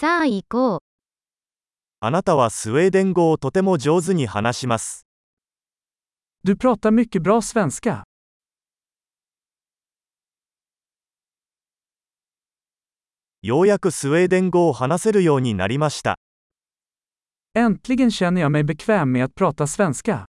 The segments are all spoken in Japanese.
さあ行こう。あなたはスウェーデン語をとても上手に話します。Du pratar mycket bra svenska. ようやくスウェーデン語を話せるようになりました。Äntligen känner jag mig bekväm med att prata svenska.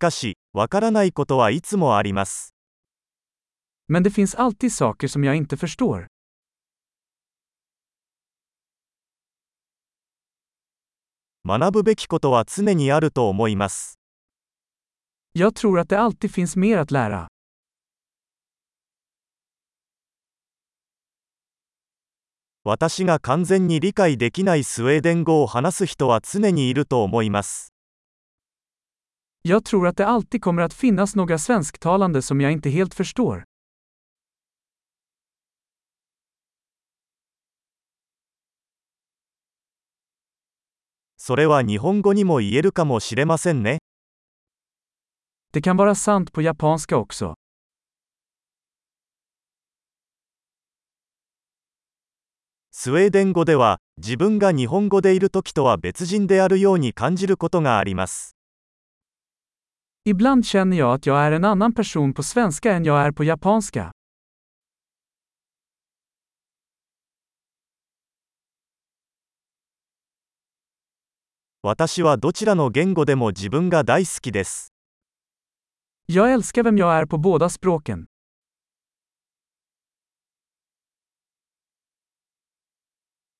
かし、わからないことはいつもあります。Men det finns alltid saker som jag inte förstår. 学ぶべきことは常にあると思います。Jag tror att det alltid finns mer att lära. 私が完全に理解できないスウェーデン語を話す人は常にいると思います。Jag tror att det alltid kommer att finnas några svensktalande som jag inte helt förstår. それは日本語にも言えるかもしれませんね。Det kan vara sant på japanska också. スウェーデン語では、自分が日本語でいる時とは別人であるように感じることがあります。Ibland känner jag att jag är en annan person på svenska än jag är på japanska. 私はどちらの言語でも自分が大好きです。Jag älskar vem jag är på båda språken.